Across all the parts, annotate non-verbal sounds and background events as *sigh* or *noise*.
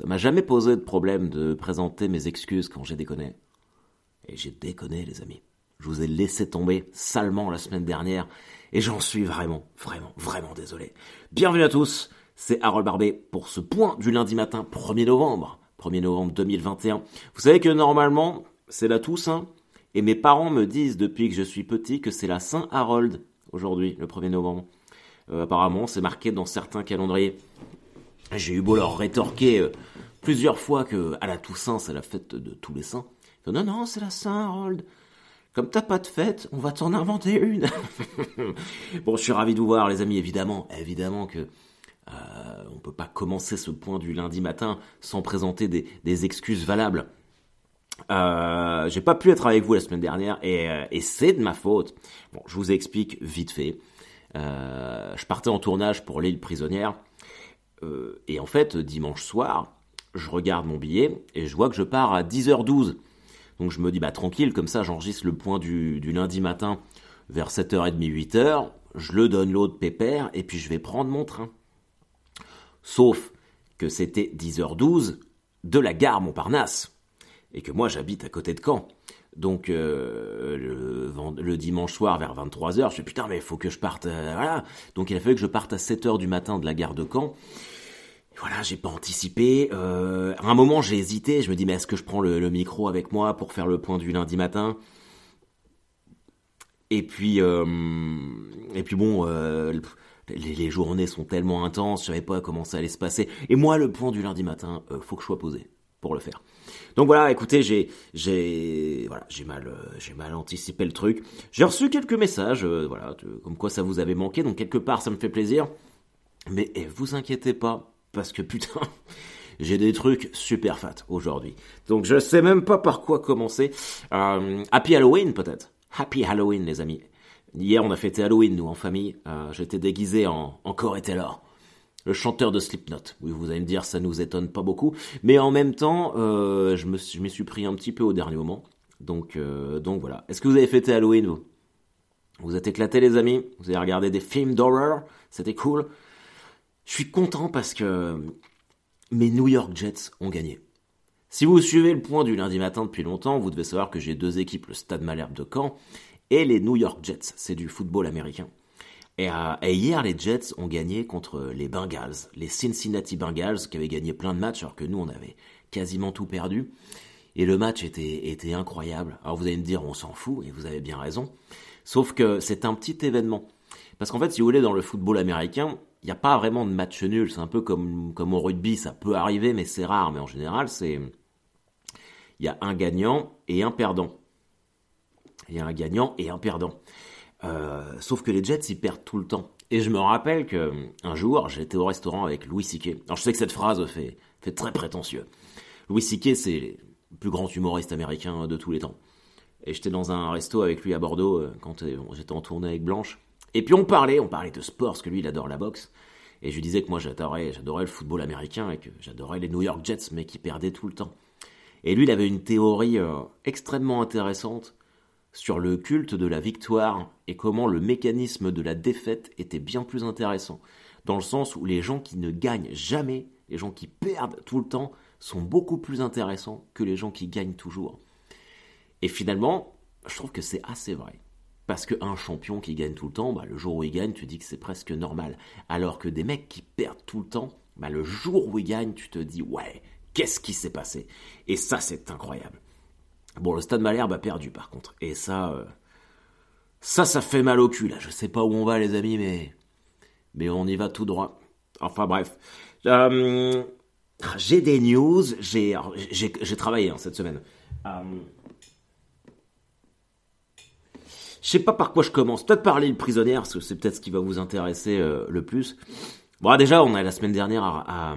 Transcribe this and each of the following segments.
Ça m'a jamais posé de problème de présenter mes excuses quand j'ai déconné. Et j'ai déconné, les amis. Je vous ai laissé tomber salement la semaine dernière, et j'en suis vraiment, vraiment, vraiment désolé. Bienvenue à tous, c'est Harold Barbet pour ce point du lundi matin 1er novembre. 1er novembre 2021. Vous savez que normalement, c'est la Toussaint, et mes parents me disent depuis que je suis petit que c'est la Saint Harold aujourd'hui, le 1er novembre. Euh, apparemment, c'est marqué dans certains calendriers. J'ai eu beau leur rétorquer euh, plusieurs fois que à la Toussaint, c'est la fête de tous les saints. non, non, c'est la Saint Harold. Comme t'as pas de fête, on va t'en inventer une. *laughs* bon, je suis ravi de vous voir, les amis, évidemment. Évidemment que euh, on peut pas commencer ce point du lundi matin sans présenter des, excuses valables. Euh, j'ai pas pu être avec vous la semaine dernière et, euh, c'est de ma faute. Bon, je vous explique vite fait. Euh, je partais en tournage pour l'île prisonnière et en fait dimanche soir, je regarde mon billet et je vois que je pars à 10h12. Donc je me dis, bah tranquille, comme ça j'enregistre le point du, lundi matin vers 7h30, 8h, je le donne l'autre pépère, et puis je vais prendre mon train. Sauf que c'était 10h12 de la gare Montparnasse, et que moi j'habite à côté de Caen. Donc euh, le, dimanche soir vers 23h, je suis putain mais il faut que je parte. Euh, voilà. Donc il a fallu que je parte à 7h du matin de la gare de Caen voilà, j'ai pas anticipé. Euh, à un moment, j'ai hésité. Je me dis, mais est-ce que je prends le, micro avec moi pour faire le point du lundi matin? Et puis, et puis bon, euh, les, journées sont tellement intenses, je savais pas comment ça allait se passer. Et moi, le point du lundi matin, faut que je sois posé pour le faire. Donc voilà, écoutez, j'ai, j'ai, voilà, j'ai mal, j'ai mal anticipé le truc. J'ai reçu quelques messages, voilà, comme quoi ça vous avait manqué. Donc quelque part, ça me fait plaisir. Mais eh, vous inquiétez pas, parce que putain, *laughs* j'ai des trucs super fat aujourd'hui. Donc je sais même pas par quoi commencer. Euh, Happy Halloween peut-être. Happy Halloween les amis. Hier on a fêté Halloween nous en famille. Euh, J'étais déguisé en, en Corey Taylor. Le chanteur de Slipknot. Oui, vous allez me dire, ça nous étonne pas beaucoup. Mais en même temps, euh, je, me, m'y suis pris un petit peu au dernier moment. Donc, euh, donc voilà. Est-ce que vous avez fêté Halloween, vous? Vous êtes éclatés, les amis? Vous avez regardé des films d'horreur? C'était cool je suis content parce que mes New York Jets ont gagné. Si vous suivez le point du lundi matin depuis longtemps, vous devez savoir que j'ai deux équipes, le Stade Malherbe de Caen et les New York Jets. C'est du football américain. Et, euh, et, hier, les Jets ont gagné contre les Bengals, les Cincinnati Bengals, qui avaient gagné plein de matchs, alors que nous, on avait quasiment tout perdu. Et le match était, était incroyable. Alors vous allez me dire, on s'en fout, et vous avez bien raison. Sauf que c'est un petit événement. Parce qu'en fait, si vous voulez, dans le football américain, il n'y a pas vraiment de match nul. C'est un peu comme, comme au rugby, ça peut arriver, mais c'est rare. Mais en général, c'est. Il y a un gagnant et un perdant. Il y a un gagnant et un perdant. Euh, sauf que les Jets, ils perdent tout le temps. Et je me rappelle que un jour, j'étais au restaurant avec Louis C.K. Alors je sais que cette phrase fait, fait très prétentieux. Louis C.K. c'est le plus grand humoriste américain de tous les temps. Et j'étais dans un resto avec lui à Bordeaux euh, quand euh, j'étais en tournée avec Blanche. Et puis on parlait, on parlait de sport, parce que lui, il adore la boxe. Et je lui disais que moi, j'adorais, j'adorais le football américain et que j'adorais les New York Jets, mais qui perdaient tout le temps. Et lui, il avait une théorie euh, extrêmement intéressante sur le culte de la victoire et comment le mécanisme de la défaite était bien plus intéressant. Dans le sens où les gens qui ne gagnent jamais, les gens qui perdent tout le temps, sont beaucoup plus intéressants que les gens qui gagnent toujours. Et finalement, je trouve que c'est assez vrai. Parce qu'un champion qui gagne tout le temps, bah, le jour où il gagne, tu dis que c'est presque normal. Alors que des mecs qui perdent tout le temps, bah, le jour où ils gagnent, tu te dis ouais, qu'est-ce qui s'est passé? Et ça, c'est incroyable. Bon, le Stade Malherbe a perdu par contre. Et ça, euh, ça, ça fait mal au cul là. Je sais pas où on va, les amis, mais mais on y va tout droit. Enfin bref. Euh, j'ai des news. J'ai travaillé hein, cette semaine. Euh, je sais pas par quoi je commence. Peut-être par l'île prisonnière, parce que c'est peut-être ce qui va vous intéresser le plus. Bon, déjà, on a la semaine dernière à,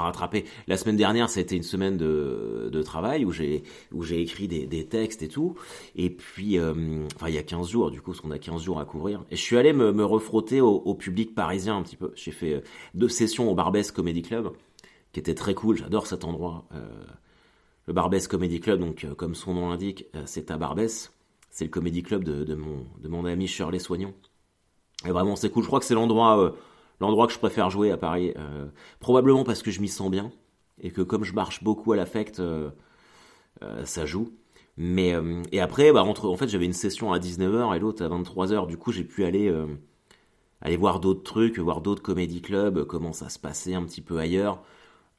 rattraper. La semaine dernière, c'était une semaine de, de travail où j'ai où j'ai écrit des, des, textes et tout. Et puis, euh, enfin, il y a 15 jours, du coup, parce qu'on a 15 jours à couvrir. Et je suis allé me, me refrotter au, public parisien un petit peu. J'ai fait euh, deux sessions au Barbès Comedy Club, qui était très cool. J'adore cet endroit. le Barbès Comedy Club, donc comme son nom l'indique, c'est à Barbès. C'est le comédie club de, mon, de mon ami Shirley Soignon. Et vraiment, c'est cool. Je crois que c'est l'endroit euh, l'endroit que je préfère jouer à Paris. Euh, probablement parce que je m'y sens bien. et que comme je marche beaucoup à l'affect, ça joue. Mais et après, bah, entre, en fait, j'avais une session à 19h et l'autre à 23h. Du coup, j'ai pu aller aller voir d'autres trucs, voir d'autres comédie clubs, comment ça se passait un petit peu ailleurs.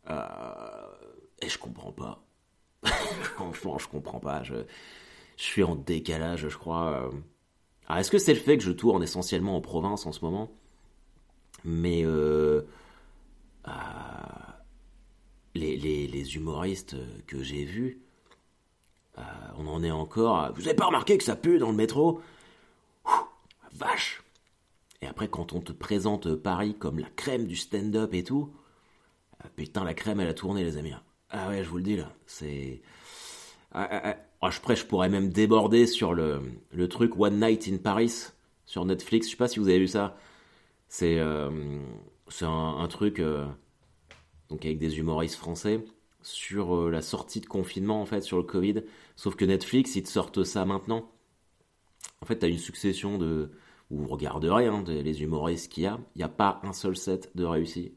et je comprends pas. *laughs* Franchement, je comprends pas. Je, suis en décalage, je crois. Est-ce que c'est le fait que je tourne essentiellement en province en ce moment? Mais euh, euh, les, les, humoristes que j'ai vus, euh, on en est encore. Vous avez pas remarqué que ça pue dans le métro? Vache Et après, quand on te présente Paris comme la crème du stand-up et tout, putain, la crème, elle a tourné, les amis. Ah ouais, je vous le dis là, c'est. Ah, ah, ah. Oh, je, je pourrais même déborder sur le, le, truc One Night in Paris sur Netflix. Je sais pas si vous avez vu ça. C'est euh, un, un, truc euh, donc avec des humoristes français sur euh, la sortie de confinement en fait sur le Covid. Sauf que Netflix ils te sortent ça maintenant. En fait, tu as une succession de vous regarderez hein, les humoristes qu'il y a. Il n'y a pas un seul set de réussi.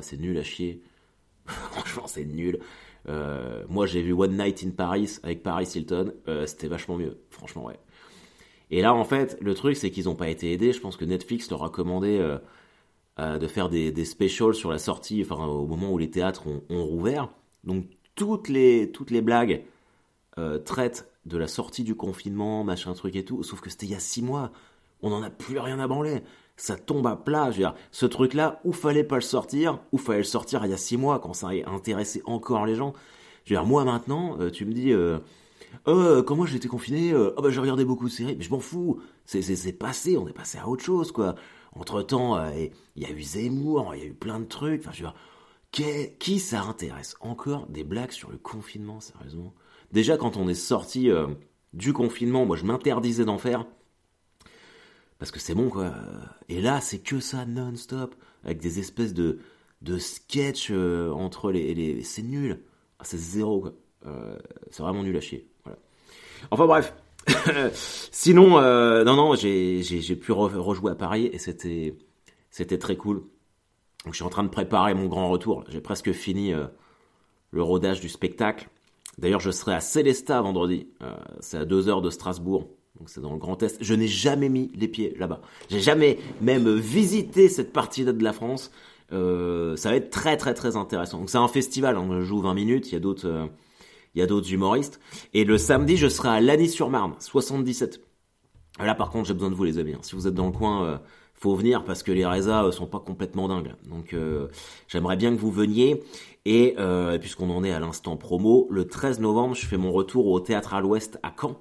c'est nul à chier. *laughs* Franchement, c'est nul. Moi, j'ai vu One Night in Paris avec Paris Hilton. C'était vachement mieux, franchement, ouais. Et là, en fait, le truc, c'est qu'ils n'ont pas été aidés. Je pense que Netflix leur a commandé euh, de faire des, des, specials sur la sortie, enfin, au moment où les théâtres ont, rouvert. Donc, toutes les, toutes les blagues traitent de la sortie du confinement, machin truc et tout. Sauf que c'était il y a six mois. On n'en a plus rien à branler ça tombe à plat. Je veux dire, ce truc-là, où fallait pas le sortir, où fallait le sortir il y a six mois quand ça a intéressé encore les gens. Je veux dire, moi maintenant, euh, tu me dis, euh, euh, quand moi j'étais confiné, euh, oh bah j'ai regardé beaucoup de séries, mais je m'en fous. C'est, c'est, passé, on est passé à autre chose, quoi. Entre temps, il y a eu Zemmour, il y a eu plein de trucs. Enfin, je veux dire, qui, ça intéresse encore des blagues sur le confinement, sérieusement? Déjà, quand on est sorti du confinement, moi je m'interdisais d'en faire parce que c'est bon quoi. Et là, c'est que ça non-stop, avec des espèces de, de sketchs euh, entre les, c'est nul. Ah, c'est zéro quoi. Euh, c'est vraiment nul à chier. Enfin bref. *laughs* Sinon, euh, non non, j'ai, pu rejouer à Paris et c'était très cool. Donc je suis en train de préparer mon grand retour. J'ai presque fini le rodage du spectacle. D'ailleurs, je serai à Célestat vendredi. c'est à deux heures de Strasbourg donc c'est dans le Grand Est. Je n'ai jamais mis les pieds là-bas. J'ai jamais même visité cette partie-là de la France. Euh, ça va être très très très intéressant. Donc c'est un festival, on joue 20 minutes, il y a d'autres euh, il y a d'autres humoristes. Et le samedi, je serai à Lagny-sur-Marne, 77. Là par contre, j'ai besoin de vous les amis. Hein. Si vous êtes dans le coin, euh, faut venir parce que les résas sont pas complètement dingues. Donc j'aimerais bien que vous veniez. Et puisqu'on en est à l'instant promo, le 13 novembre, je fais mon retour au Théâtre à l'Ouest à Caen.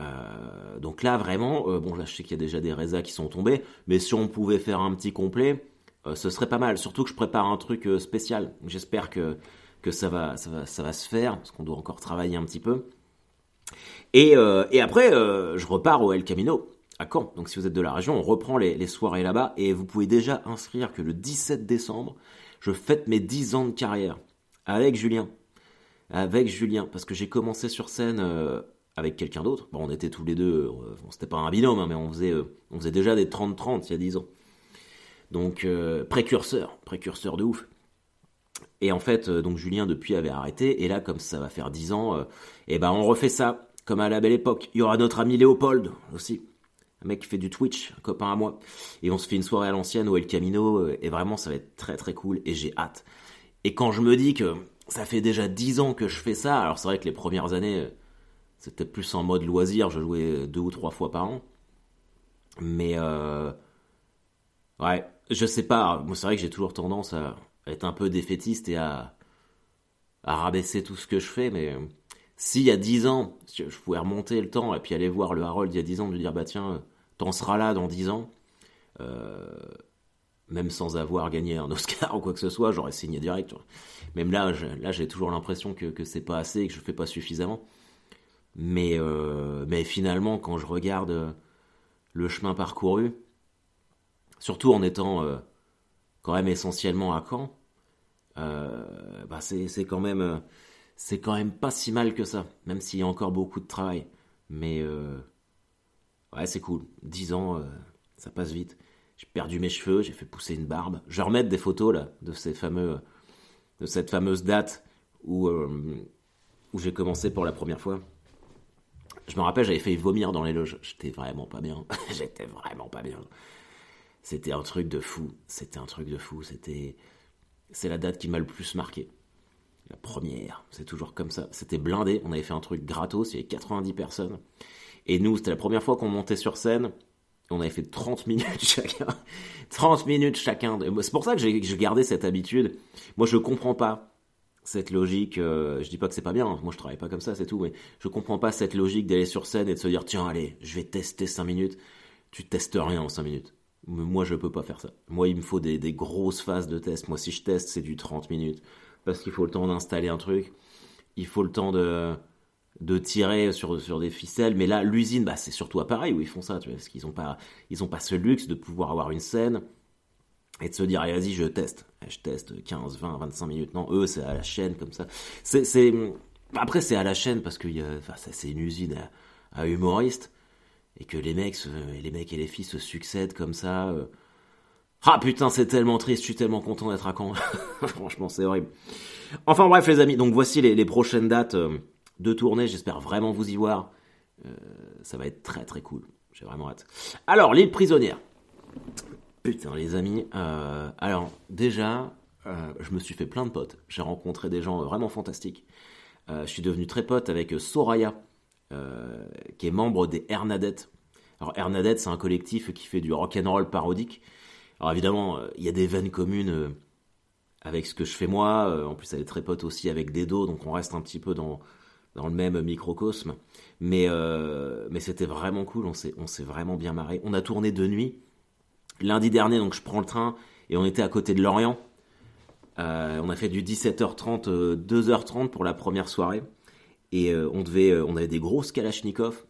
Euh, donc là, vraiment, euh, bon, là, je sais qu'il y a déjà des résas qui sont tombés, mais si on pouvait faire un petit complet, euh, ce serait pas mal. Surtout que je prépare un truc spécial. J'espère que, que ça, va, ça, va, ça va se faire, parce qu'on doit encore travailler un petit peu. Et, et après, je repars au El Camino, à Caen. Donc si vous êtes de la région, on reprend les, soirées là-bas, et vous pouvez déjà inscrire que le 17 décembre, je fête mes 10 ans de carrière, avec Julien. Avec Julien, parce que j'ai commencé sur scène avec quelqu'un d'autre. Bon, on était tous les deux, euh, c'était pas un binôme, hein, mais on faisait, euh, on faisait déjà des 30-30 il y a 10 ans. Donc, euh, précurseur, précurseur de ouf. Et en fait, donc Julien depuis avait arrêté, et là, comme ça va faire 10 ans, et eh ben on refait ça, comme à la belle époque. Il y aura notre ami Léopold aussi, un mec qui fait du Twitch, un copain à moi. Et on se fait une soirée à l'ancienne au El Camino, et vraiment, ça va être très très cool, et j'ai hâte. Et quand je me dis que ça fait déjà 10 ans que je fais ça, alors c'est vrai que les premières années c'était plus en mode loisir, je jouais deux ou trois fois par an. Mais euh, ouais, je sais pas. C'est vrai que j'ai toujours tendance à être un peu défaitiste et à, à rabaisser tout ce que je fais. Mais s'il y a dix ans, je pouvais remonter le temps et puis aller voir le Harold il y a dix ans, de lui dire bah tiens, t'en seras là dans dix ans. Euh, même sans avoir gagné un Oscar *laughs* ou quoi que ce soit, j'aurais signé direct. Même là, là, j'ai toujours l'impression que, c'est pas assez et que je fais pas suffisamment. Mais, euh, mais finalement, quand je regarde euh, le chemin parcouru, surtout en étant euh, quand même essentiellement à Caen, bah c'est quand même c'est quand même pas si mal que ça, même s'il y a encore beaucoup de travail. Mais ouais, c'est cool. 10 ans, ça passe vite. J'ai perdu mes cheveux, j'ai fait pousser une barbe. Je vais remettre des photos là de de cette fameuse date où, euh, où j'ai commencé pour la première fois. Je me rappelle, j'avais fait vomir dans les loges. J'étais vraiment pas bien. *laughs* J'étais vraiment pas bien. C'était un truc de fou. C'était un truc de fou. C'était, c'est la date qui m'a le plus marqué. La première, c'est toujours comme ça. C'était blindé. On avait fait un truc gratos. Il y avait 90 personnes. Et nous, c'était la première fois qu'on montait sur scène. On avait fait 30 *laughs* minutes chacun. 30 minutes chacun. C'est pour ça que j'ai gardé cette habitude. Moi, je comprends pas cette logique, euh, je dis pas que c'est pas bien, hein. moi je travaille pas comme ça, c'est tout, mais je comprends pas cette logique d'aller sur scène et de se dire tiens allez, je vais tester 5 minutes. Tu testes rien en 5 minutes. Moi je peux pas faire ça. Moi il me faut des, des grosses phases de test. Moi si je teste c'est du 30 minutes. Parce qu'il faut le temps d'installer un truc, il faut le temps de, de tirer sur, sur des ficelles. Mais là l'usine, bah, c'est surtout à Paris où ils font ça, tu vois, parce qu'ils ont pas, pas ce luxe de pouvoir avoir une scène et de se dire, vas-y, je teste. Je teste 15, 20, 25 minutes. Non, eux, c'est à la chaîne, comme ça. C'est, Après, c'est à la chaîne parce que enfin, c'est une usine à, humoristes. Et que les mecs, les mecs et les filles se succèdent comme ça. Euh. Ah putain, c'est tellement triste, je suis tellement content d'être à Caen. *laughs* Franchement, c'est horrible. Enfin bref, les amis, donc voici les, prochaines dates euh, de tournée. J'espère vraiment vous y voir. Euh, ça va être très très cool. J'ai vraiment hâte. Alors, l'île prisonnière. Putain, les amis. Alors, déjà, je me suis fait plein de potes. J'ai rencontré des gens vraiment fantastiques. Je suis devenu très pote avec Soraya, qui est membre des Hernadettes. Alors, Hernadettes, c'est un collectif qui fait du rock'n'roll parodique. Alors, évidemment, il y a des veines communes avec ce que je fais moi. en plus, elle est très pote aussi avec Dedo, donc on reste un petit peu dans, dans le même microcosme. Mais, mais c'était vraiment cool, on s'est vraiment bien marré. On a tourné de nuit lundi dernier, donc je prends le train et on était à côté de Lorient. Euh, on a fait du 17h30, 2h30 euh, pour la première soirée. Et euh, on devait, on avait des grosses Kalachnikov.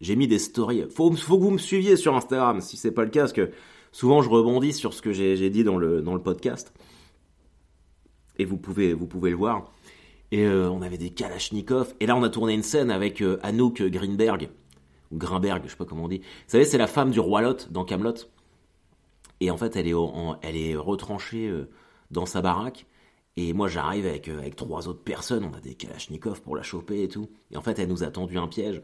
J'ai mis des stories. Faut, faut que vous me suiviez sur Instagram, si c'est pas le cas, parce que souvent je rebondis sur ce que j'ai dit dans le, dans le podcast. Et vous pouvez, vous pouvez le voir. Et on avait des Kalachnikov. Et là, on a tourné une scène avec Anouk Greenberg, ou Grimberg, je sais pas comment on dit. Vous savez, c'est la femme du roi Lot dans Camelot. Et en fait, elle est, elle est retranchée euh, dans sa baraque. Et moi, j'arrive avec, euh, avec trois autres personnes. On a des kalachnikovs pour la choper et tout. Et en fait, elle nous a tendu un piège.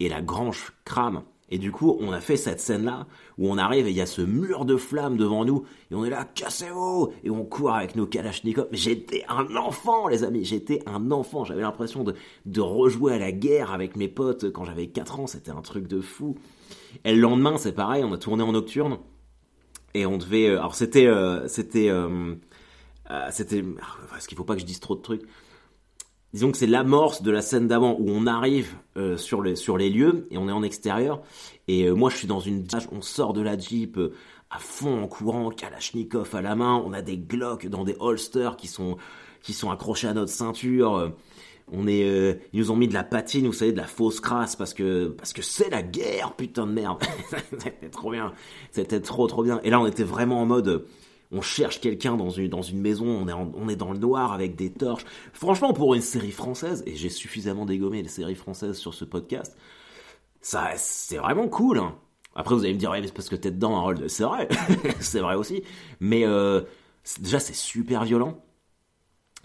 Et la grange crame. Et du coup, on a fait cette scène-là où on arrive et il y a ce mur de flammes devant nous. Et on est là, cassez-vous Et on court avec nos kalachnikovs. J'étais un enfant, les amis. J'étais un enfant. J'avais l'impression de, de rejouer à la guerre avec mes potes quand j'avais 4 ans. C'était un truc de fou. Et le lendemain, c'est pareil. On a tourné en nocturne et on devait. Euh, alors c'était euh, c'était c'était. Parce qu'il faut pas que je dise trop de trucs? Disons que c'est l'amorce de la scène d'avant où on arrive sur les sur les lieux et on est en extérieur. Et moi je suis dans une on sort de la jeep à fond en courant, Kalachnikov à la main, on a des Glock dans des holsters qui sont qui sont accrochés à notre ceinture on est, euh, ils nous ont mis de la patine, vous savez, de la fausse crasse parce que parce que c'est la guerre, putain de merde. *laughs* c'était trop bien, c'était trop trop bien. Et là, on était vraiment en mode, on cherche quelqu'un dans une dans une maison, on est on est dans le noir avec des torches. Franchement, pour une série française, et j'ai suffisamment dégommé les séries françaises sur ce podcast, ça c'est vraiment cool. Hein. Après, vous allez me dire, ouais, mais c'est parce que t'es dedans, Harold. C'est vrai, *laughs* c'est vrai aussi. Mais euh, déjà, c'est super violent.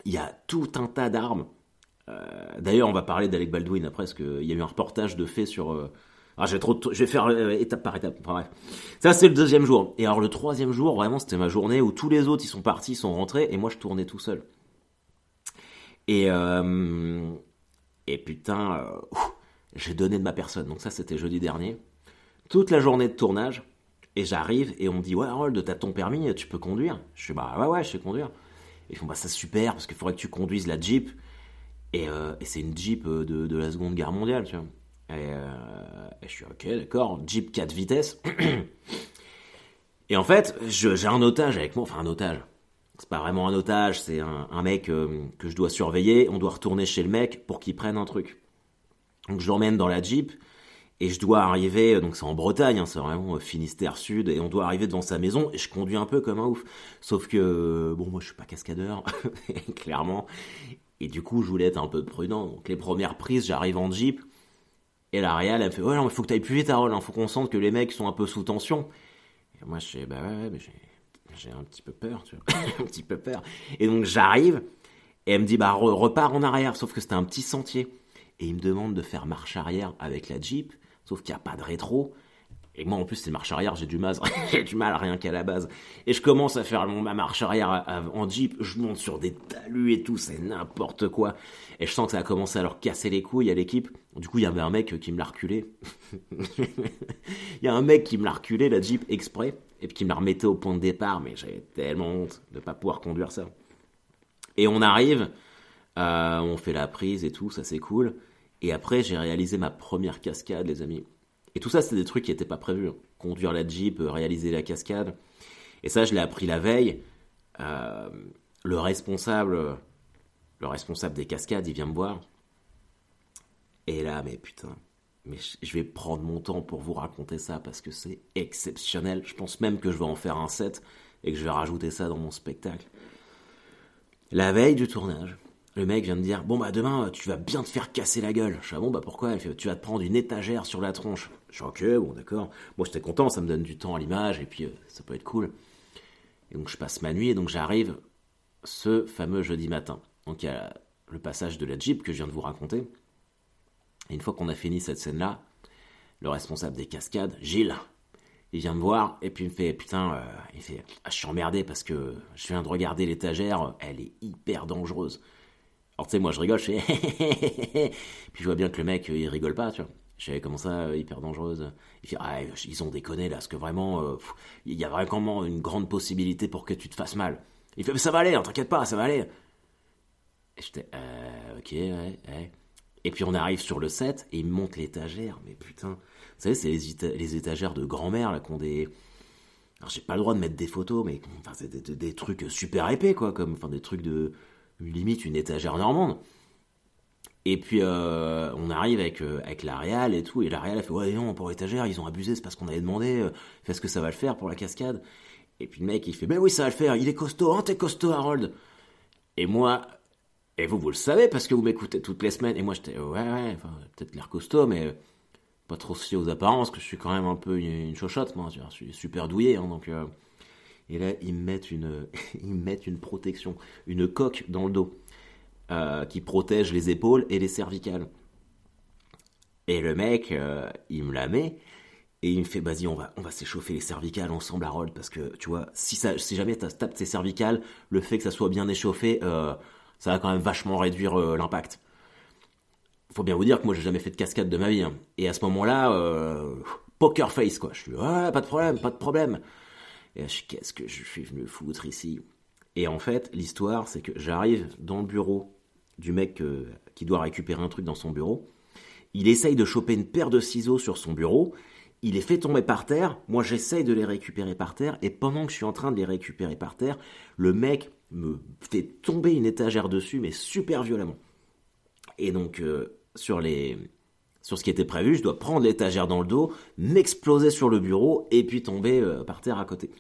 Il y a tout un tas d'armes euh, d'ailleurs, on va parler d'Alec Baldwin après, parce qu'il y a eu un reportage de fait sur. Euh, ah, je vais, faire euh, étape par étape. Bref. Ça, c'est le deuxième jour. Et alors, le troisième jour, vraiment, c'était ma journée où tous les autres, ils sont partis, ils sont rentrés, et moi, je tournais tout seul. Et, et putain, j'ai donné de ma personne. Donc, ça, c'était jeudi dernier. Toute la journée de tournage, et j'arrive, et on me dit Ouais, Harold, t'as ton permis, tu peux conduire Je suis Bah, ouais, ouais, je sais conduire. Et ils font Bah, ça, super, parce qu'il faudrait que tu conduises la Jeep. Euh, et, c'est une Jeep euh, de, la Seconde Guerre mondiale, tu vois. Euh, et, je suis ok, d'accord, Jeep 4 vitesses. *clears throat* et en fait, j'ai un otage avec moi, enfin un otage. C'est pas vraiment un otage, c'est un, mec que je dois surveiller. On doit retourner chez le mec pour qu'il prenne un truc. Donc je l'emmène dans la Jeep et je dois arriver, donc c'est en Bretagne, hein, c'est vraiment Finistère Sud, et on doit arriver devant sa maison, et je conduis un peu comme un ouf. Sauf que, bon, moi je suis pas cascadeur, *laughs* clairement, et du coup, je voulais être un peu prudent. Donc, les premières prises, j'arrive en Jeep. Et la réelle, elle me fait Ouais, non, il faut que tu ailles plus vite, Harold. Hein. faut qu'on sente que les mecs sont un peu sous tension. Et moi, je fais Bah ouais, mais j'ai un petit peu peur, tu vois. *laughs* un petit peu peur. Et donc, j'arrive. Et elle me dit, bah, repars en arrière, sauf que c'était un petit sentier. Et il me demande de faire marche arrière avec la Jeep, sauf qu'il n'y a pas de rétro. Et moi, en plus, c'est marche arrière, j'ai du mal, *laughs* du mal rien qu'à la base. Et je commence à faire ma marche arrière en Jeep, je monte sur des talus et tout, c'est n'importe quoi. Et je sens que ça a commencé à leur casser les couilles à l'équipe. Du coup, il y avait un mec qui me l'a reculé. *laughs* Il y a un mec qui me l'a reculé, la Jeep, exprès, et puis qui me la remettait au point de départ, mais j'avais tellement honte de ne pas pouvoir conduire ça. Et on arrive, euh, on fait la prise et tout, ça c'est cool. Et après, j'ai réalisé ma première cascade, les amis. Et tout ça, c'est des trucs qui n'étaient pas prévus. Conduire la Jeep, euh, réaliser la cascade. Et ça, je l'ai appris la veille. Euh, le responsable, le responsable des cascades, il vient me voir. Et là, mais putain, mais je vais prendre mon temps pour vous raconter ça parce que c'est exceptionnel. Je pense même que je vais en faire un set et que je vais rajouter ça dans mon spectacle. La veille du tournage, le mec vient de dire Bon, bah demain, tu vas bien te faire casser la gueule. Je suis ah bon, bah pourquoi? Fait, Tu vas te prendre une étagère sur la tronche. Je Ok, bon, d'accord. Moi, j'étais content, ça me donne du temps à l'image et puis euh, ça peut être cool. Et donc, je passe ma nuit et donc j'arrive ce fameux jeudi matin. Donc, il y a le passage de la Jeep que je viens de vous raconter. Et une fois qu'on a fini cette scène-là, le responsable des cascades, Gilles, il vient me voir et puis il me fait Putain, euh, il fait ah, Je suis emmerdé parce que je viens de regarder l'étagère, elle est hyper dangereuse. Alors, tu sais, moi, je rigole, je fais *laughs* Puis je vois bien que le mec, il rigole pas, tu vois. Je savais comment ça, euh, hyper dangereuse. Il Ah, ils ont déconné là, parce que vraiment, euh, il y a vraiment une grande possibilité pour que tu te fasses mal. Il fait Mais ça va aller, hein, t'inquiète pas, ça va aller. Et j'étais euh, Ok, ouais. Et puis on arrive sur le set et il monte l'étagère. Mais putain, vous savez, c'est les, étagères de grand-mère là qu'on des. Alors j'ai pas le droit de mettre des photos, mais c'est des, des, trucs super épais quoi, comme enfin, des trucs de limite une étagère normande. Et puis euh, on arrive avec, euh, avec la et tout, et la a fait Ouais, non, pour l'étagère, ils ont abusé, c'est parce qu'on avait demandé, euh, est-ce que ça va le faire pour la cascade. Et puis le mec il fait Ben oui, ça va le faire, il est costaud, hein, t'es costaud, Harold. Et moi, et vous, vous le savez parce que vous m'écoutez toutes les semaines, et moi j'étais Ouais, ouais, peut-être l'air costaud, mais pas trop soucié aux apparences, que je suis quand même un peu une, une moi, je suis super douillé, hein, donc. Et là, ils mettent une, *laughs* ils mettent une protection, une coque dans le dos euh, qui protège les épaules et les cervicales. Et le mec, euh, il me la met et il me fait vas-y, on va, on va s'échauffer les cervicales ensemble, Harold, parce que tu vois, si, ça, si jamais tu tapes tes cervicales, le fait que ça soit bien échauffé, euh, ça va quand même vachement réduire l'impact. Faut bien vous dire que moi j'ai jamais fait de cascade de ma vie. Hein. Et à ce moment-là, poker face quoi. Je suis ouais, pas de problème, pas de problème. Et je qu'est-ce que je suis venu foutre ici? Et en fait, l'histoire, c'est que j'arrive dans le bureau du mec euh, qui doit récupérer un truc dans son bureau. Il essaye de choper une paire de ciseaux sur son bureau. Il les fait tomber par terre. Moi, j'essaye de les récupérer par terre. Et pendant que je suis en train de les récupérer par terre, le mec me fait tomber une étagère dessus, mais super violemment. Et donc, euh, sur les, sur ce qui était prévu, je dois prendre l'étagère dans le dos, m'exploser sur le bureau et puis tomber euh, par terre à côté.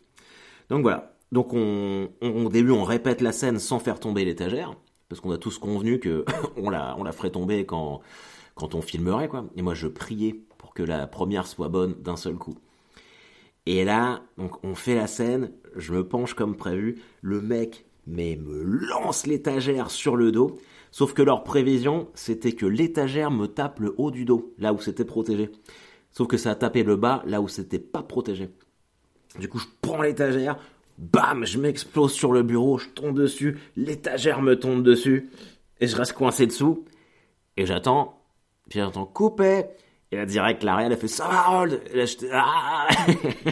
Donc voilà. Donc on, au début on répète la scène sans faire tomber l'étagère parce qu'on a tous convenu que *coughs* on la ferait tomber quand on filmerait quoi. Et moi je priais pour que la première soit bonne d'un seul coup. Et là on fait la scène, je me penche comme prévu, le mec mais me lance l'étagère sur le dos. Sauf que leur prévision, c'était que l'étagère me tape le haut du dos, là où c'était protégé. Sauf que ça a tapé le bas, là où c'était pas protégé. Du coup, je prends l'étagère, bam, je m'explose sur le bureau, je tombe dessus, l'étagère me tombe dessus, et je reste coincé dessous, et j'attends, puis j'entends couper, et là, direct, l'Ariel a fait ça va, Harold? Et là, j'étais ah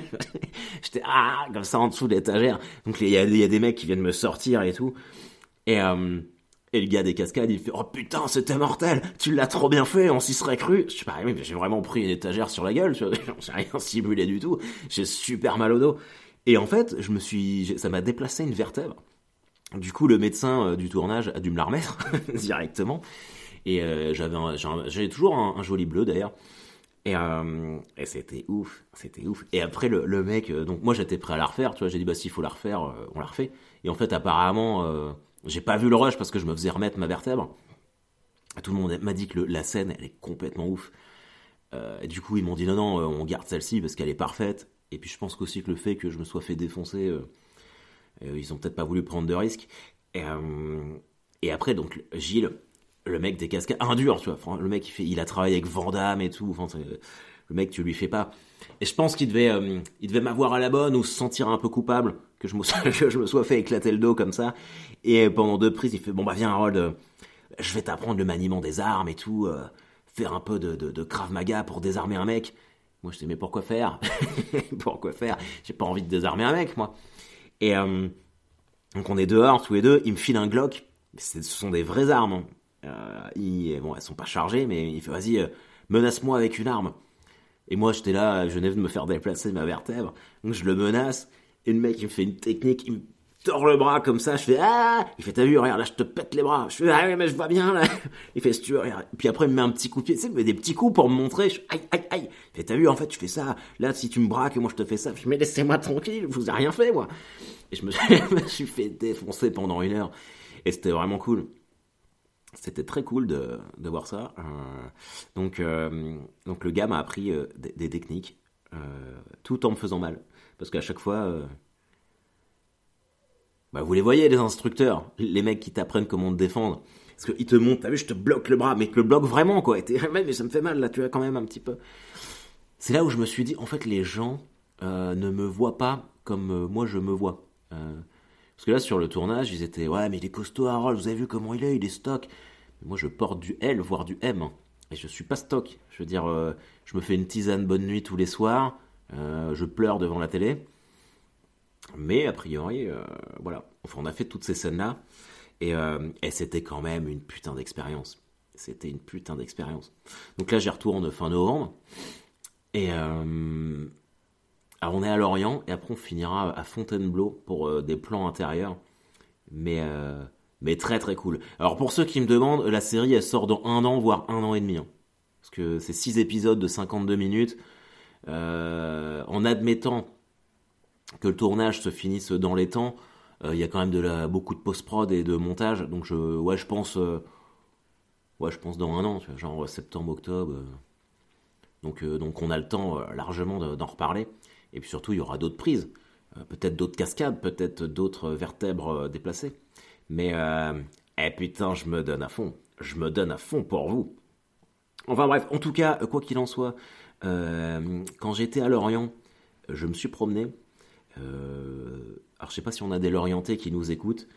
*laughs* J'étais ah comme ça en dessous de l'étagère. Donc, il y, a des mecs qui viennent me sortir et tout. Et, euh, et le gars des cascades, il fait Oh putain, c'était mortel Tu l'as trop bien fait, on s'y serait cru Je sais pas, mais j'ai vraiment pris une étagère sur la gueule, *laughs* j'ai rien simulé du tout. J'ai super mal au dos. Et en fait, je me suis, ça m'a déplacé une vertèbre. Du coup, le médecin euh, du tournage a dû me la remettre *laughs* directement. Et euh, j'avais, toujours un, joli bleu d'ailleurs. Et, euh, et c'était ouf, c'était ouf. Et après le, mec, donc moi j'étais prêt à la refaire, tu vois, j'ai dit bah s'il faut la refaire, on la refait. Et en fait apparemment j'ai pas vu le rush parce que je me faisais remettre ma vertèbre. Tout le monde m'a dit que la scène, elle est complètement ouf. Euh, et du coup, ils m'ont dit non, non, euh, on garde celle-ci parce qu'elle est parfaite. Et puis, je pense qu'aussi que le fait que je me sois fait défoncer, euh, ils ont peut-être pas voulu prendre de risques. Et, Et après, donc, Gilles, le mec des cascades, un dur, tu vois. Le mec, il, a travaillé avec Vandame et tout. Le mec, tu lui fais pas. Et je pense qu'il devait, euh, devait m'avoir à la bonne ou se sentir un peu coupable *laughs* que je me, sois, fait éclater le dos comme ça. Et pendant deux prises, il fait bon bah viens Harold, euh, je vais t'apprendre le maniement des armes et tout, euh, faire un peu de, de, de krav maga pour désarmer un mec. Moi je dis mais pourquoi faire *laughs* Pourquoi faire J'ai pas envie de désarmer un mec moi. Et donc on est dehors tous les deux, il me file un Glock. Ce sont des vraies armes. Hein. bon elles sont pas chargées mais il fait vas-y menace-moi avec une arme. Et moi, j'étais là, je venais de me faire déplacer ma vertèbre. Donc je le menace. Et le mec, il me fait une technique, il me tord le bras comme ça. Je fais Ah Il fait T'as vu, regarde, là, je te pète les bras. Je fais Ah mais je vois bien, là. *laughs* Il fait Si tu veux, regarde. Puis après, il me met un petit coup de pied. Tu sais, il me met des petits coups pour me montrer. Je Aïe, aïe, aïe. Il fait T'as vu, en fait, tu fais ça. Là, si tu me braques, moi, je te fais ça. Je Mais laissez-moi tranquille, je vous ai rien fait, moi. Et *laughs* je me suis fait défoncer pendant une heure. Et c'était vraiment cool c'était très cool de, de voir ça. Euh, donc, euh, donc le gars m'a appris euh, des, techniques, tout en me faisant mal. Parce qu'à chaque fois, bah, vous les voyez, les instructeurs, les mecs qui t'apprennent comment te défendre. Parce qu'ils te montrent, t'as vu, je te bloque le bras, mais te le bloque vraiment, quoi. Et t'es, *laughs* mais ça me fait mal, là, tu vois, quand même un petit peu. C'est là où je me suis dit, en fait, les gens ne me voient pas comme moi je me vois. Parce que là, sur le tournage, ils étaient Ouais, mais il est costaud, Harold, vous avez vu comment il est, il est stock. moi, je porte du L, voire du M. Hein. et je suis pas stock. Je veux dire, euh, je me fais une tisane bonne nuit tous les soirs. Euh, je pleure devant la télé. Mais a priori, euh, voilà. Enfin, on a fait toutes ces scènes-là. Et, et c'était quand même une putain d'expérience. C'était une putain d'expérience. Donc là, j'y retourne fin novembre. Et alors on est à Lorient et après on finira à Fontainebleau pour euh, des plans intérieurs. Mais, euh, mais très très cool. Alors pour ceux qui me demandent, la série elle sort dans un an, voire un an et demi. Hein. Parce que c'est 6 épisodes de 52 minutes. Euh, en admettant que le tournage se finisse dans les temps, il y a quand même beaucoup de post-prod et de montage. Donc je, ouais, je pense, ouais, je pense dans un an, genre septembre, octobre. Donc, donc on a le temps largement d'en reparler. Et puis surtout, il y aura d'autres prises. Euh, peut-être d'autres cascades, peut-être d'autres vertèbres euh, déplacées. Mais, euh, eh putain, je me donne à fond. Je me donne à fond pour vous. Enfin bref, en tout cas, quoi qu'il en soit, quand j'étais à Lorient, je me suis promené. Alors je sais pas si on a des Lorientais qui nous écoutent,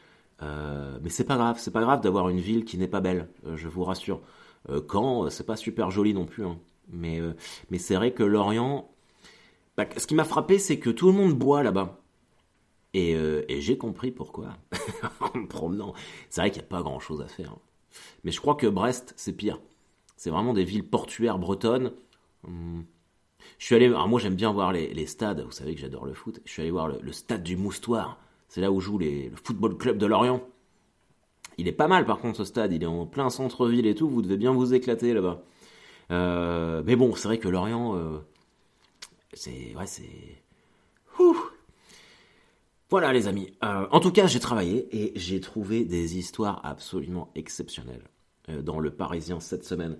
mais c'est pas grave, c'est pas grave d'avoir une ville qui n'est pas belle, je vous rassure. Quand c'est pas super joli non plus, hein. mais, mais c'est vrai que Lorient, bah, ce qui m'a frappé, c'est que tout le monde boit là-bas. Et, euh, j'ai compris pourquoi. *laughs* en me promenant. C'est vrai qu'il n'y a pas grand-chose à faire. Mais je crois que Brest, c'est pire. C'est vraiment des villes portuaires bretonnes. Hum. Je suis allé. Alors moi, j'aime bien voir les, stades. Vous savez que j'adore le foot. Je suis allé voir le, stade du Moustoir. C'est là où joue le football club de Lorient. Il est pas mal par contre ce stade. Il est en plein centre-ville et tout. Vous devez bien vous éclater là-bas. Euh, mais bon, c'est vrai que Lorient, euh, c'est. Ouais, c'est. Voilà, les amis. Euh, en tout cas, j'ai travaillé et j'ai trouvé des histoires absolument exceptionnelles dans Le Parisien cette semaine.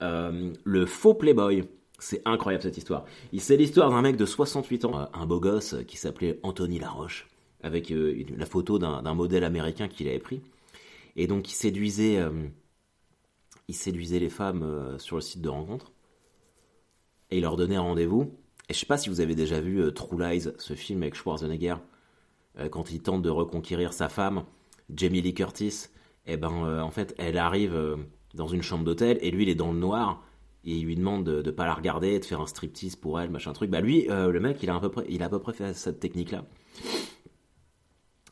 Le faux Playboy. C'est incroyable cette histoire. C'est l'histoire d'un mec de 68 ans, un beau gosse qui s'appelait Anthony Laroche, avec la photo d'un modèle américain qu'il avait pris. Et donc il séduisait, il séduisait les femmes sur le site de rencontre. Et il leur donnait rendez-vous. Et je sais pas si vous avez déjà vu euh, True Lies, ce film avec Schwarzenegger, euh, quand il tente de reconquérir sa femme, Jamie Lee Curtis. Et eh ben, euh, en fait, elle arrive dans une chambre d'hôtel et lui, il est dans le noir. Et il lui demande de ne pas la regarder, de faire un striptease pour elle, machin truc. Bah lui, le mec, il a, à peu près, il a à peu près fait cette technique-là.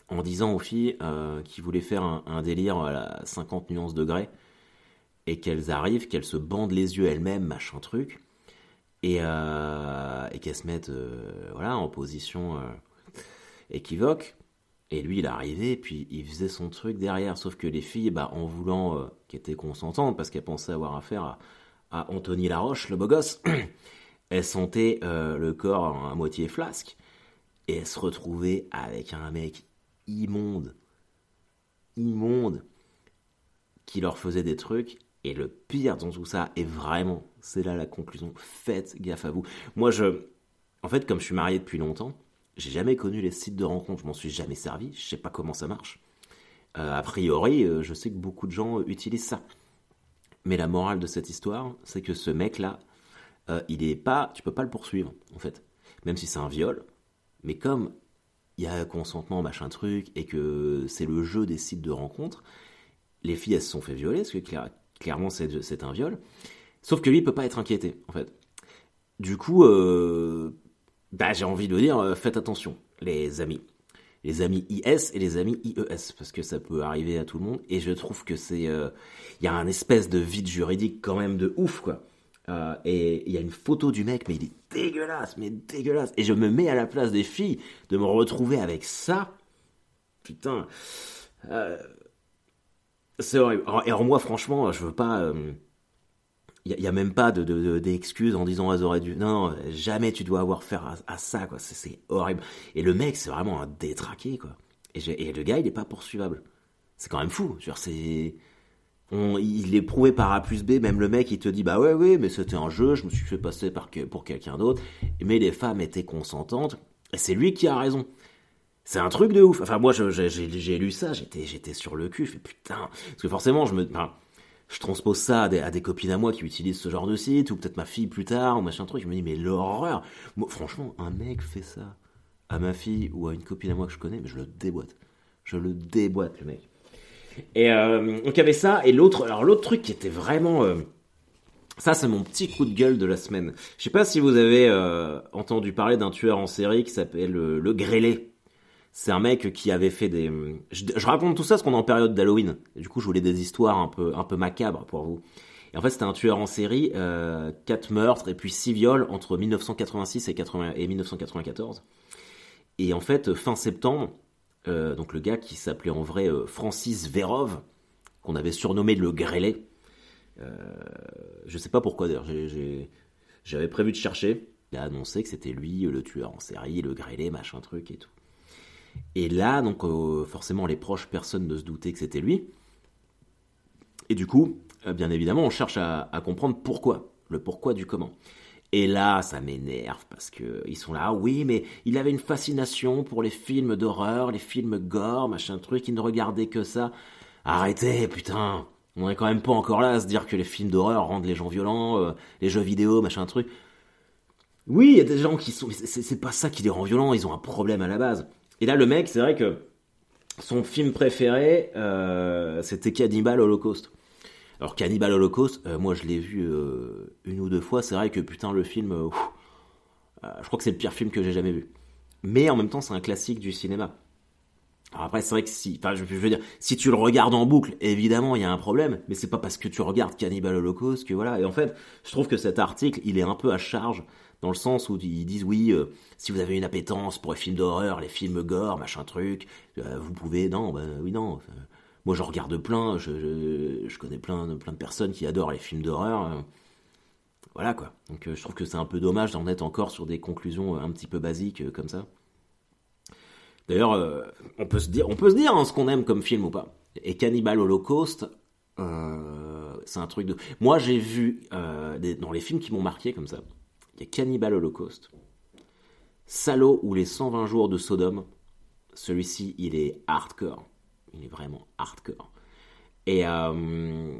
En disant aux filles qu'il voulait faire un, délire à la 50 nuances degrés. Et qu'elles arrivent, qu'elles se bandent les yeux elles-mêmes, machin truc et, euh, et qu'elle se mette euh, voilà, en position euh, équivoque. Et lui, il arrivait, puis il faisait son truc derrière. Sauf que les filles, bah, en voulant, qui étaient consentantes, parce qu'elles pensaient avoir affaire à, à, Anthony Laroche, le beau gosse, *clears throat* elles sentaient le corps à moitié flasque. Et elles se retrouvaient avec un mec immonde, immonde, qui leur faisait des trucs. Et le pire dans tout ça, est vraiment, c'est là la conclusion. Faites gaffe à vous. Moi, je. En fait, comme je suis marié depuis longtemps, j'ai jamais connu les sites de rencontres. Je m'en suis jamais servi. Je sais pas comment ça marche. a priori, je sais que beaucoup de gens utilisent ça. Mais la morale de cette histoire, c'est que ce mec-là, il est pas, tu peux pas le poursuivre, en fait. Même si c'est un viol. Mais comme il y a consentement, machin truc, et que c'est le jeu des sites de rencontres, les filles, elles se sont fait violer, parce que clairement, c'est un viol. Sauf que lui, il peut pas être inquiété, en fait. Du coup, euh, bah, j'ai envie de dire, euh, faites attention, les amis. Les amis IS et les amis IES, parce que ça peut arriver à tout le monde, et je trouve que c'est... Euh, il y a un espèce de vide juridique quand même de ouf, quoi. et il y a une photo du mec, mais il est dégueulasse, mais dégueulasse. Et je me mets à la place des filles de me retrouver avec ça. Putain. c'est horrible. Et alors moi, franchement, je veux pas il n'y a, même pas d'excuses de, de, en disant elles auraient dû. Non, jamais tu dois avoir faire à, ça, quoi. C'est horrible. Et le mec, c'est vraiment un détraqué, quoi. Et, le gars, il n'est pas poursuivable. C'est quand même fou. c'est. il est prouvé par A plus B, même le mec il te dit bah ouais ouais mais c'était un jeu, je me suis fait passer par, pour quelqu'un d'autre, mais les femmes étaient consentantes, et c'est lui qui a raison. C'est un truc de ouf. Enfin moi j'ai lu ça, j'étais j'étais sur le cul, fait putain, parce que forcément je me, je transpose ça à des, copines à moi qui utilisent ce genre de site, ou peut-être ma fille plus tard, ou machin truc. Je me dis, mais l'horreur franchement, un mec fait ça à ma fille ou à une copine à moi que je connais, mais je le déboîte. Je le déboîte, le mec. Et euh, donc il y avait ça, et l'autre, alors l'autre truc qui était vraiment... Euh, ça, c'est mon petit coup de gueule de la semaine. Je sais pas si vous avez euh, entendu parler d'un tueur en série qui s'appelle le, le Grêlé. C'est un mec qui avait fait des. Je, raconte tout ça parce qu'on est en période d'Halloween. Du coup, je voulais des histoires un peu, un peu macabres pour vous. Et en fait, c'était un tueur en série, euh, 4 meurtres et puis 6 viols entre 1986 et, 80, et 1994. Et en fait, fin septembre, euh, donc le gars qui s'appelait en vrai euh, Francis Verov, qu'on avait surnommé le Grêlé. Euh, je sais pas pourquoi d'ailleurs, j'avais prévu de chercher. Il a annoncé que c'était lui le tueur en série, le Grêlé, machin truc et tout. Et là, donc euh, forcément, les proches, personne ne se doutait que c'était lui. Et du coup, euh, bien évidemment, on cherche à, comprendre pourquoi, le pourquoi du comment. Et là, ça m'énerve parce que ils sont là, oui, mais il avait une fascination pour les films d'horreur, les films gore, machin truc, il ne regardait que ça. Arrêtez, putain, on n'est quand même pas encore là à se dire que les films d'horreur rendent les gens violents, euh, les jeux vidéo, machin truc. Oui, il y a des gens qui sont, c'est pas ça qui les rend violents, ils ont un problème à la base. Et là, le mec, c'est vrai que son film préféré, euh, c'était Cannibal Holocaust. Alors Cannibal Holocaust, euh, moi je l'ai vu euh, une ou deux fois, c'est vrai que putain le film, je crois que c'est le pire film que j'ai jamais vu. Mais en même temps c'est un classique du cinéma. Alors après c'est vrai que si, enfin je, veux dire, si tu le regardes en boucle, évidemment il y a un problème, mais c'est pas parce que tu regardes Cannibal Holocaust que voilà. Et en fait, je trouve que cet article, il est un peu à charge dans le sens où ils disent oui, euh, si vous avez une appétence pour les films d'horreur, les films gore, machin truc, euh, vous pouvez, non, bah, oui, non. moi, je regarde plein, je, connais plein, plein de personnes qui adorent les films d'horreur. Euh. voilà quoi. Donc je trouve que c'est un peu dommage d'en être encore sur des conclusions un petit peu basiques comme ça. D'ailleurs, on peut se dire, on peut se dire hein, ce qu'on aime comme film ou pas. Et Cannibal Holocaust, c'est un truc de. Moi, j'ai vu dans les films qui m'ont marqué comme ça. Il y a Cannibal Holocaust. Salaud ou les 120 jours de Sodome. Celui-ci, il est hardcore. Il est vraiment hardcore. Et euh,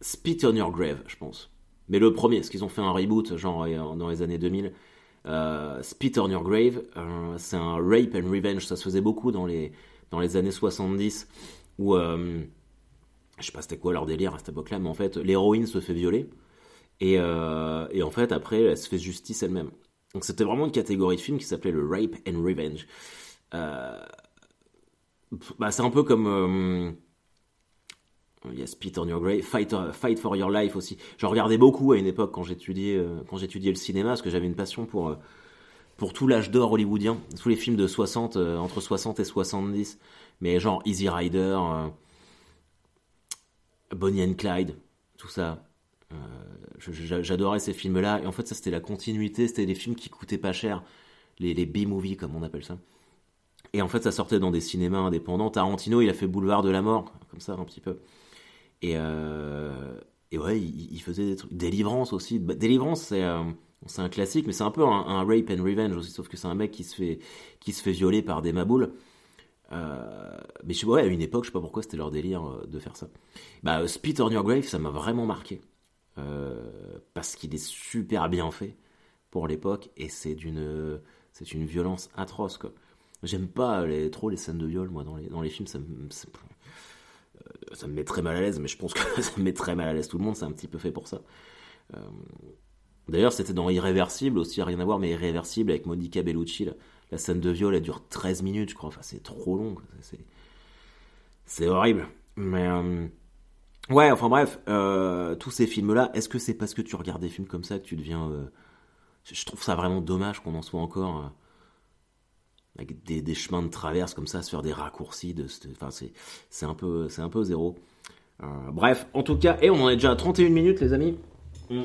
Spit on Your Grave, je pense. Mais le premier, parce qu'ils ont fait un reboot, genre euh, dans les années 2000. Euh, Spit on Your Grave, c'est un rape and revenge. Ça se faisait beaucoup dans les, dans les années 70. Où, je sais pas c'était quoi leur délire à cette époque-là, mais en fait, l'héroïne se fait violer. Euh, et, en fait, après, elle se fait justice elle-même. Donc c'était vraiment une catégorie de film qui s'appelait le Rape and Revenge. Euh, bah, c'est un peu comme... Euh, il y a Spit on Your Grave, Fight, for Your Life aussi. J'en regardais beaucoup à une époque quand j'étudiais quand j'étudiais le cinéma, parce que j'avais une passion pour, pour tout l'âge d'or hollywoodien, tous les films de 60, entre 60 et 70, mais genre Easy Rider, Bonnie and Clyde, tout ça. J'adorais ces films-là. Et en fait, ça, c'était la continuité. C'était des films qui coûtaient pas cher. Les, B-movies, comme on appelle ça. Et en fait, ça sortait dans des cinémas indépendants. Tarantino, il a fait Boulevard de la Mort, comme ça, un petit peu. Et, euh, ouais, il, faisait des trucs. Délivrance aussi. Bah, Délivrance, c'est euh, un classique, mais c'est un peu un, rape and revenge aussi, sauf que c'est un mec qui se fait, qui se fait violer par des maboules. mais je sais pas, à une époque, je sais pas pourquoi c'était leur délire de faire ça. Bah, Spit on Your Grave, ça m'a vraiment marqué. Parce qu'il est super bien fait pour l'époque et c'est d'une c'est une violence atroce. J'aime pas trop les scènes de viol moi dans les, dans les films ça me, ça me met très mal à l'aise mais je pense que *laughs* ça me met très mal à l'aise tout le monde c'est un petit peu fait pour ça. Euh, d'ailleurs c'était dans Irréversible aussi rien à voir mais Irréversible avec Monica Bellucci la scène de viol elle dure 13 minutes je crois enfin c'est trop long c'est horrible mais euh, ouais enfin bref euh, tous ces films là est-ce que c'est parce que tu regardes des films comme ça que tu deviens je trouve ça vraiment dommage qu'on en soit encore euh, avec des, chemins de traverse comme ça, se faire des raccourcis. Enfin, c'est un peu, un peu zéro. Euh, bref, en tout cas, et on en est déjà à 31 minutes, les amis. Hum.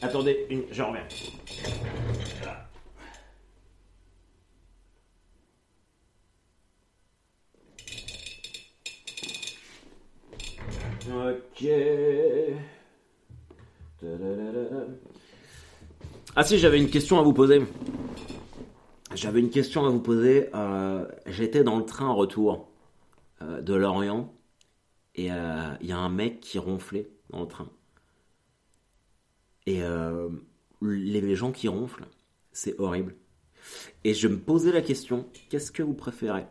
Attendez, une, je remets. Ok. Ah si, j'avais une question à vous poser. J'avais une question à vous poser. Euh, j'étais dans le train retour euh, de Lorient et euh, il y a un mec qui ronflait dans le train. Et les gens qui ronflent, c'est horrible. Et je me posais la question, qu'est-ce que vous préférez?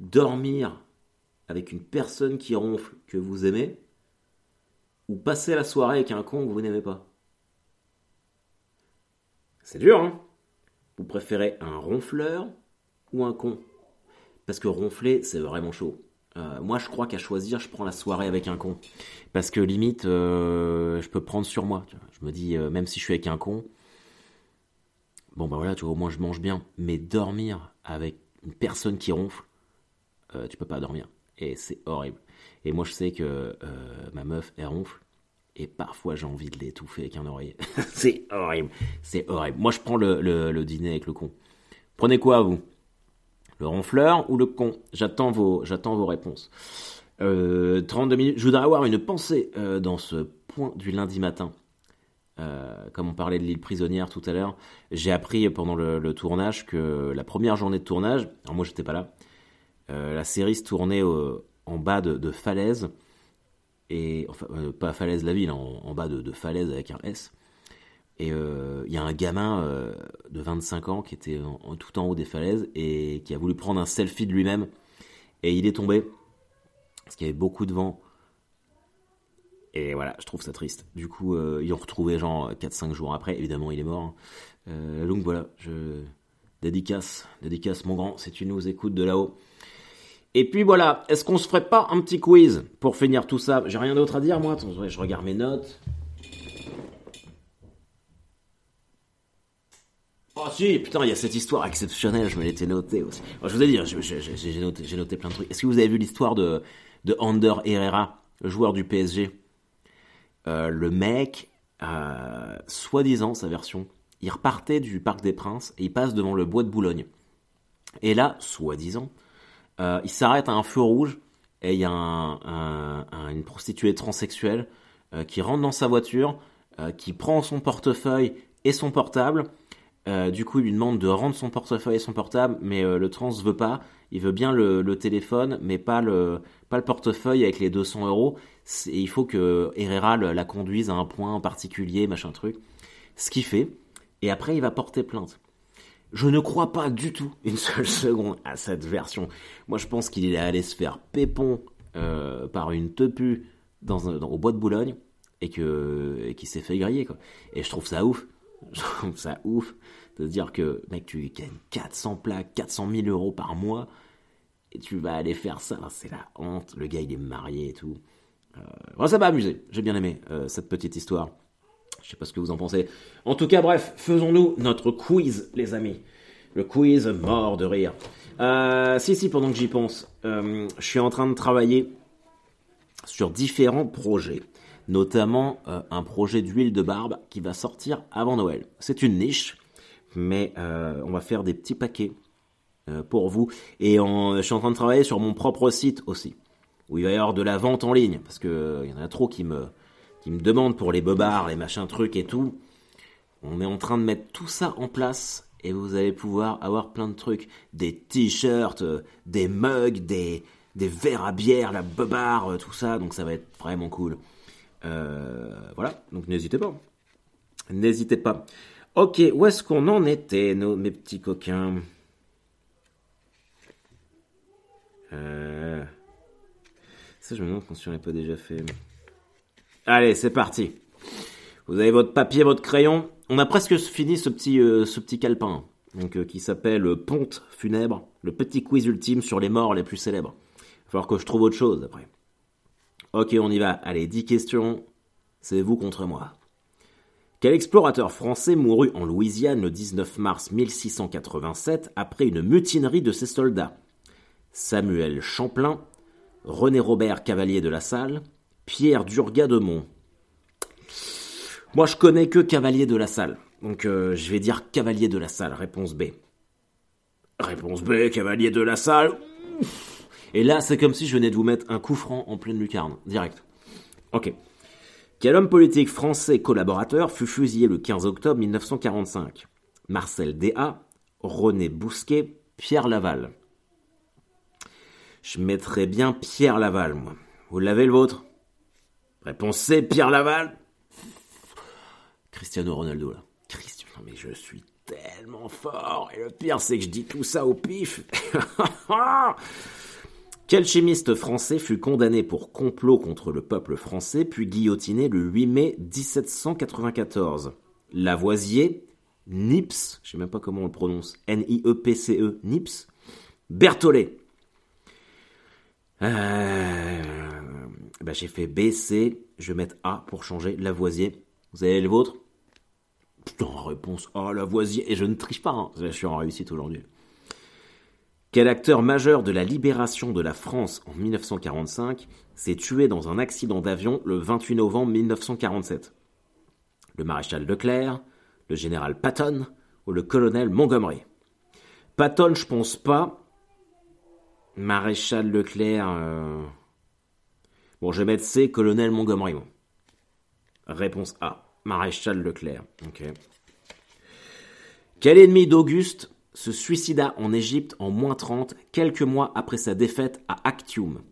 Dormir avec une personne qui ronfle que vous aimez ou passer la soirée avec un con que vous n'aimez pas c'est dur, hein Vous préférez un ronfleur ou un con? Parce que ronfler, c'est vraiment chaud. Euh, moi, je crois qu'à choisir, je prends la soirée avec un con. Parce que limite, euh, je peux prendre sur moi. Je me dis, euh, même si je suis avec un con, bon, bah voilà, tu vois, au moins je mange bien. Mais dormir avec une personne qui ronfle, tu peux pas dormir. Et c'est horrible. Et moi, je sais que ma meuf, elle ronfle et parfois j'ai envie de l'étouffer avec un oreiller. *laughs* c'est horrible, c'est horrible. Moi je prends le, dîner avec le con. Prenez quoi vous? Le ronfleur ou le con? J'attends vos, j'attends vos réponses. 32 euh, minutes. Je voudrais avoir une pensée euh, dans ce point du lundi matin. Euh, comme on parlait de l'île prisonnière tout à l'heure, j'ai appris pendant le, tournage que la première journée de tournage, alors moi j'étais pas là, la série se tournait en bas de, de falaises et enfin euh, pas falaise la ville, en, bas de, falaise avec un S. Et euh, il y a un gamin euh, de 25 ans qui était tout en haut des falaises et qui a voulu prendre un selfie de lui-même. Et il est tombé parce qu'il y avait beaucoup de vent. Et voilà, je trouve ça triste. Du coup, ils ont retrouvé genre 4-5 jours après. Évidemment, il est mort. Hein. donc voilà, je dédicace, dédicace mon grand, si tu nous écoutes de là-haut. Et puis voilà, est-ce qu'on se ferait pas un petit quiz pour finir tout ça? J'ai rien d'autre à dire moi, je regarde mes notes. Oh si, putain, il y a cette histoire exceptionnelle, je me l'étais noté aussi. je vous ai dit, j'ai noté, noté, plein de trucs. Est-ce que vous avez vu l'histoire de, de Ander Herrera, joueur du PSG euh, Le mec, euh, soi-disant, sa version, il repartait du Parc des Princes et il passe devant le bois de Boulogne. Et là, soi-disant, euh, il s'arrête à un feu rouge et il y a une prostituée transsexuelle euh, qui rentre dans sa voiture, euh, qui prend son portefeuille et son portable. du coup, il lui demande de rendre son portefeuille et son portable, mais le trans veut pas. Il veut bien le, téléphone, mais pas le, pas le portefeuille avec les 200 euros. Il faut que Herrera la conduise à un point particulier, machin truc. Ce qu'il fait. Et après, il va porter plainte. Je ne crois pas du tout *laughs* une seule seconde à cette version. Moi, je pense qu'il est allé se faire pépon euh, par une tepu dans, au bois de Boulogne et que qui s'est fait griller quoi. Et je trouve ça ouf. *laughs* Je trouve ça ouf de dire que mec, tu gagnes 400 plaques, 400 000 euros par mois et tu vas aller faire ça. C'est la honte. Le gars, il est marié et tout. Euh, ça m'a amusé. J'ai bien aimé euh, cette petite histoire. Je sais pas ce que vous en pensez. En tout cas, bref, faisons-nous notre quiz, les amis. Le quiz mort de rire. Euh, si, si, pendant que j'y pense, euh, je suis en train de travailler sur différents projets, notamment euh, un projet d'huile de barbe qui va sortir avant Noël. C'est une niche, mais on va faire des petits paquets pour vous. Et je suis en train de travailler sur mon propre site aussi, où il va y avoir de la vente en ligne, parce qu'il y en a trop qui me qui me demandent pour les bobards, les machins trucs et tout. On est en train de mettre tout ça en place et vous allez pouvoir avoir plein de trucs. Des t-shirts, euh, des mugs, des, verres à bière, la bobard, euh, tout ça. Donc ça va être vraiment cool. Euh, voilà, donc n'hésitez pas. N'hésitez pas. Ok, où est-ce qu'on en était, nos, mes petits coquins? Ça, je me demande si on l'a pas déjà fait. Allez, c'est parti. Vous avez votre papier, votre crayon. On a presque fini ce petit, euh, calepin, euh, qui s'appelle Ponte funèbre, le petit quiz ultime sur les morts les plus célèbres. Il va falloir que je trouve autre chose après. Ok, on y va. Allez, 10 questions. C'est vous contre moi. Quel explorateur français mourut en Louisiane le 19 mars 1687 après une mutinerie de ses soldats? Samuel Champlain, René Robert Cavalier de la Salle, Pierre Durga de Mont. Moi, je connais que Cavalier de la Salle. Donc, euh, je vais dire Cavalier de la Salle. Réponse B. Réponse B, Cavalier de la Salle. Et là, c'est comme si je venais de vous mettre un coup franc en pleine lucarne. Direct. Ok. Quel homme politique français collaborateur fut fusillé le 15 octobre 1945 Marcel Déa, René Bousquet, Pierre Laval. Je mettrais bien Pierre Laval, moi. Vous l'avez le vôtre? Réponse C, Pierre Laval Cristiano Ronaldo, là. Cristiano, mais je suis tellement fort. Et le pire, c'est que je dis tout ça au pif. *laughs* Quel chimiste français fut condamné pour complot contre le peuple français puis guillotiné le 8 mai 1794 Lavoisier, Nips, je sais même pas comment on le prononce, N-I-E-P-C-E, -E, Nips, Berthollet. Euh, bah, j'ai fait B, C, je vais mettre A pour changer Lavoisier. Vous avez le vôtre? Putain, réponse A, Lavoisier. Et je ne triche pas, hein. je suis en réussite aujourd'hui. Quel acteur majeur de la libération de la France en 1945 s'est tué dans un accident d'avion le 28 novembre 1947 Le maréchal Leclerc, le général Patton ou le colonel Montgomery? Patton, je pense pas. Maréchal Leclerc. Euh, bon, je vais mettre C, colonel Montgomery. Réponse A. Maréchal Leclerc. Ok. Quel ennemi d'Auguste se suicida en Égypte en moins 30, quelques mois après sa défaite à Actium?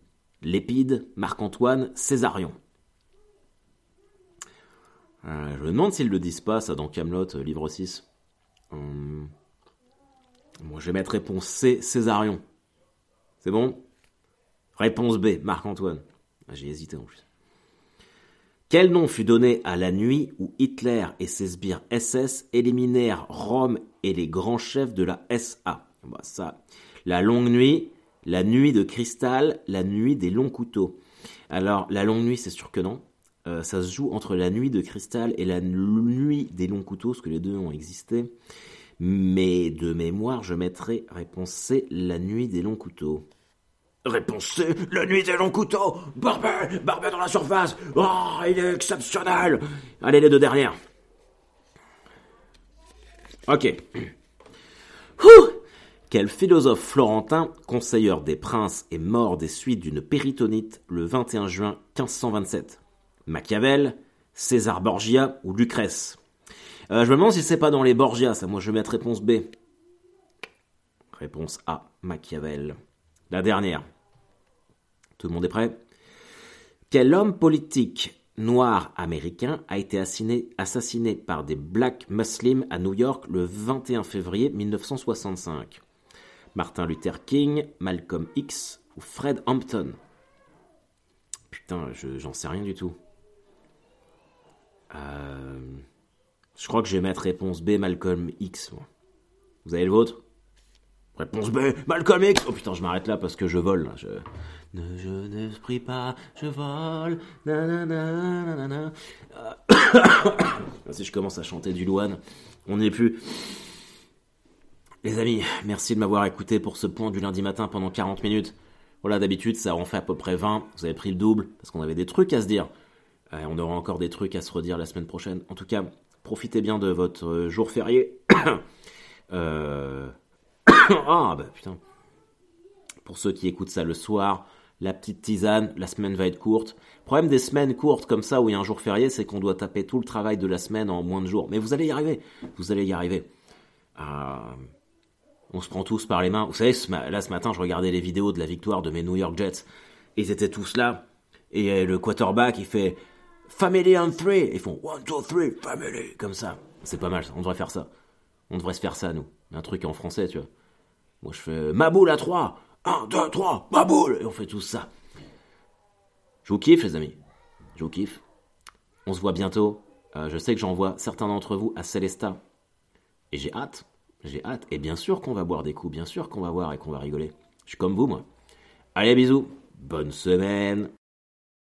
Lépide, Marc-Antoine, Césarion. Euh, je me demande s'ils le disent pas, ça, dans Camelot, euh, livre 6. Hum. Moi, je vais mettre réponse C, Césarion. C'est bon? Réponse B, Marc-Antoine. Ah, j'ai hésité en plus. Quel nom fut donné à la nuit où Hitler et ses sbires SS éliminèrent Rome et les grands chefs de la SA bah La longue nuit, la nuit de cristal, la nuit des longs couteaux. Alors, la longue nuit, c'est sûr que non. Euh, ça se joue entre la nuit de cristal et la nuit des longs couteaux, parce que les deux ont existé. Mais de mémoire, je mettrai réponse C, la nuit des longs couteaux. Réponse C, la nuit des longs couteaux Barbet Barbet dans la surface Oh, il est exceptionnel Allez, les deux dernières. Ok. Quel philosophe florentin, conseilleur des princes et mort des suites d'une péritonite le 21 juin 1527 Machiavel, César Borgia ou Lucrèce? Euh, Je me demande si c'est pas dans les Borgia, ça. Moi, je vais mettre réponse B. Réponse A, Machiavel. La dernière. Tout le monde est prêt Quel homme politique noir américain a été assassiné, par des Black Muslims à New York le 21 février 1965 Martin Luther King, Malcolm X ou Fred Hampton? Putain, j'en sais rien du tout. Euh, je crois que je vais mettre réponse B, Malcolm X. Vous avez le vôtre? Réponse B, Malcolm X Oh putain, je m'arrête là parce que je vole. Ne, je ne prie pas, je vole. Si *coughs* je commence à chanter du Louane, on n'est plus. Les amis, merci de m'avoir écouté pour ce point du lundi matin pendant 40 minutes. Voilà, d'habitude, ça en fait à peu près 20. Vous avez pris le double parce qu'on avait des trucs à se dire. Euh, on aura encore des trucs à se redire la semaine prochaine. En tout cas, profitez bien de votre jour férié. *coughs* euh... *coughs* ah, bah putain. Pour ceux qui écoutent ça le soir, la petite tisane, la semaine va être courte. Le problème des semaines courtes comme ça où il y a un jour férié, c'est qu'on doit taper tout le travail de la semaine en moins de jours. Mais vous allez y arriver, vous allez y arriver. on se prend tous par les mains. Vous savez, là ce matin, je regardais les vidéos de la victoire de mes New York Jets. Ils étaient tous là. Et le quarterback, il fait Family on three. Ils font one, two, three, family. Comme ça. C'est pas mal, on devrait faire ça. On devrait se faire ça, nous. Un truc en français, tu vois. Moi, je fais ma boule à trois. Un, deux, trois, ma boule. Et on fait tout ça. Je vous kiffe, les amis. Je vous kiffe. On se voit bientôt. Euh, je sais que j'envoie certains d'entre vous à Celesta. Et j'ai hâte. J'ai hâte. Et bien sûr qu'on va boire des coups. Bien sûr qu'on va voir et qu'on va rigoler. Je suis comme vous, moi. Allez, bisous. Bonne semaine.